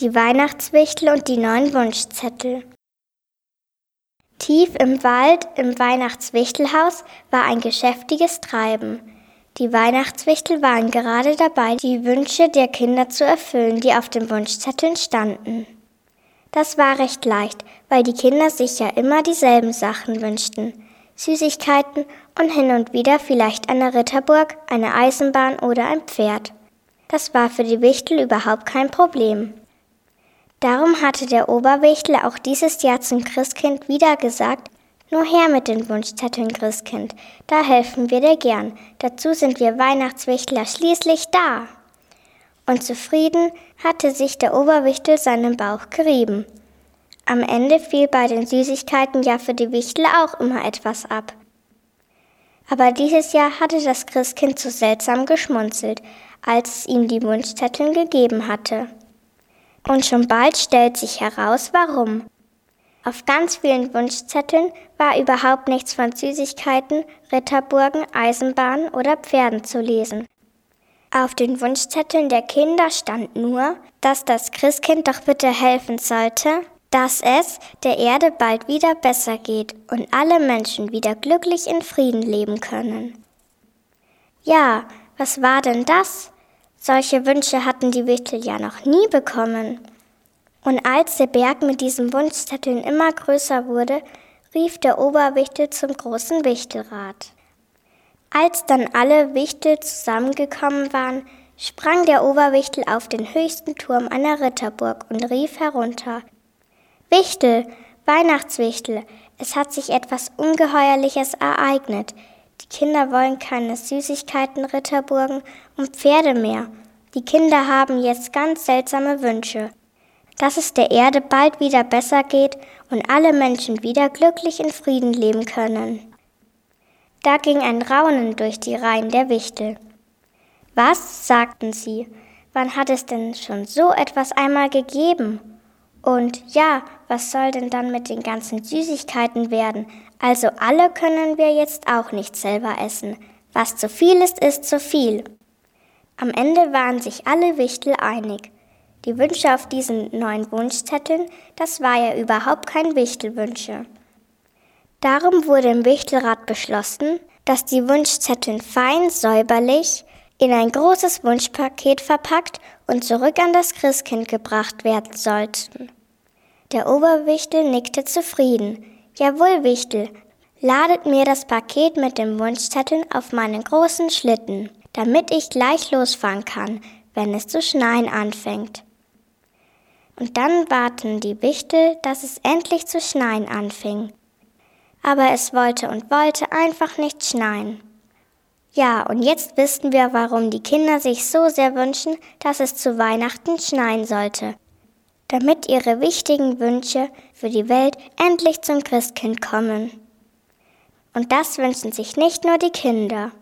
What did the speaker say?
die Weihnachtswichtel und die neuen Wunschzettel. Tief im Wald im Weihnachtswichtelhaus war ein geschäftiges Treiben. Die Weihnachtswichtel waren gerade dabei, die Wünsche der Kinder zu erfüllen, die auf den Wunschzetteln standen. Das war recht leicht, weil die Kinder sich ja immer dieselben Sachen wünschten. Süßigkeiten und hin und wieder vielleicht eine Ritterburg, eine Eisenbahn oder ein Pferd. Das war für die Wichtel überhaupt kein Problem. Darum hatte der Oberwichtler auch dieses Jahr zum Christkind wieder gesagt, nur her mit den Wunschzetteln, Christkind, da helfen wir dir gern, dazu sind wir Weihnachtswichtler schließlich da. Und zufrieden hatte sich der Oberwichtel seinen Bauch gerieben. Am Ende fiel bei den Süßigkeiten ja für die Wichtel auch immer etwas ab. Aber dieses Jahr hatte das Christkind so seltsam geschmunzelt, als es ihm die Wunschzetteln gegeben hatte. Und schon bald stellt sich heraus, warum. Auf ganz vielen Wunschzetteln war überhaupt nichts von Süßigkeiten, Ritterburgen, Eisenbahnen oder Pferden zu lesen. Auf den Wunschzetteln der Kinder stand nur, dass das Christkind doch bitte helfen sollte, dass es der Erde bald wieder besser geht und alle Menschen wieder glücklich in Frieden leben können. Ja, was war denn das? Solche Wünsche hatten die Wichtel ja noch nie bekommen. Und als der Berg mit diesen Wunschzetteln immer größer wurde, rief der Oberwichtel zum großen Wichtelrat. Als dann alle Wichtel zusammengekommen waren, sprang der Oberwichtel auf den höchsten Turm einer Ritterburg und rief herunter Wichtel, Weihnachtswichtel, es hat sich etwas Ungeheuerliches ereignet. Die Kinder wollen keine Süßigkeiten, Ritterburgen und Pferde mehr. Die Kinder haben jetzt ganz seltsame Wünsche. Dass es der Erde bald wieder besser geht und alle Menschen wieder glücklich in Frieden leben können. Da ging ein Raunen durch die Reihen der Wichtel. Was? sagten sie. Wann hat es denn schon so etwas einmal gegeben? Und ja, was soll denn dann mit den ganzen Süßigkeiten werden? Also alle können wir jetzt auch nicht selber essen. Was zu viel ist, ist zu viel. Am Ende waren sich alle Wichtel einig. Die Wünsche auf diesen neuen Wunschzetteln, das war ja überhaupt kein Wichtelwünsche. Darum wurde im Wichtelrat beschlossen, dass die Wunschzettel fein säuberlich in ein großes Wunschpaket verpackt und zurück an das Christkind gebracht werden sollten. Der Oberwichtel nickte zufrieden. Jawohl, Wichtel, ladet mir das Paket mit den Wunschzetteln auf meinen großen Schlitten, damit ich gleich losfahren kann, wenn es zu schneien anfängt. Und dann warten die Wichtel, dass es endlich zu schneien anfing. Aber es wollte und wollte einfach nicht schneien. Ja, und jetzt wissen wir, warum die Kinder sich so sehr wünschen, dass es zu Weihnachten schneien sollte damit ihre wichtigen Wünsche für die Welt endlich zum Christkind kommen. Und das wünschen sich nicht nur die Kinder.